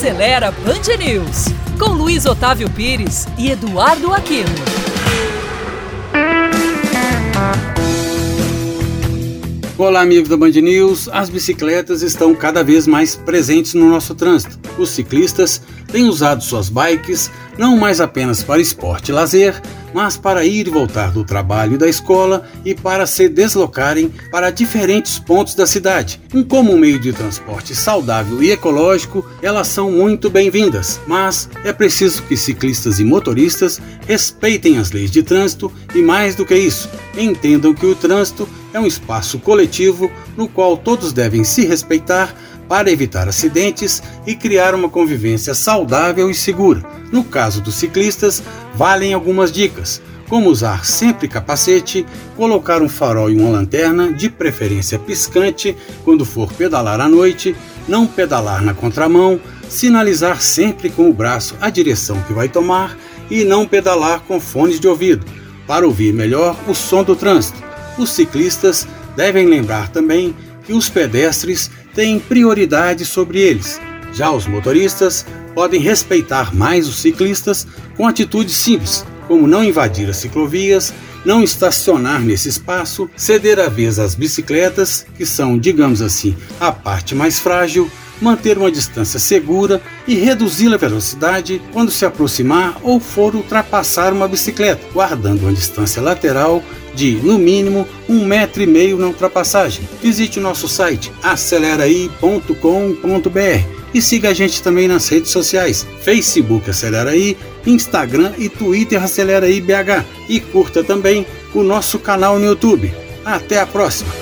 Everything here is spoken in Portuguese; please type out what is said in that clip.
Acelera Band News, com Luiz Otávio Pires e Eduardo Aquino. Olá, amigos da Band News. As bicicletas estão cada vez mais presentes no nosso trânsito. Os ciclistas têm usado suas bikes não mais apenas para esporte e lazer, mas para ir e voltar do trabalho e da escola e para se deslocarem para diferentes pontos da cidade. Um comum meio de transporte saudável e ecológico, elas são muito bem-vindas, mas é preciso que ciclistas e motoristas respeitem as leis de trânsito e, mais do que isso, entendam que o trânsito é um espaço coletivo no qual todos devem se respeitar para evitar acidentes e criar uma convivência saudável e segura. No caso dos ciclistas, valem algumas dicas, como usar sempre capacete, colocar um farol e uma lanterna, de preferência piscante, quando for pedalar à noite, não pedalar na contramão, sinalizar sempre com o braço a direção que vai tomar e não pedalar com fones de ouvido, para ouvir melhor o som do trânsito. Os ciclistas devem lembrar também que os pedestres têm prioridade sobre eles. Já os motoristas podem respeitar mais os ciclistas com atitudes simples, como não invadir as ciclovias, não estacionar nesse espaço, ceder a vez às bicicletas, que são, digamos assim, a parte mais frágil, manter uma distância segura e reduzir a velocidade quando se aproximar ou for ultrapassar uma bicicleta, guardando uma distância lateral de, no mínimo, um metro e meio na ultrapassagem. Visite o nosso site aceleraí.com.br e siga a gente também nas redes sociais, Facebook Aceleraí, Instagram e Twitter Aceleraí BH e curta também o nosso canal no YouTube. Até a próxima!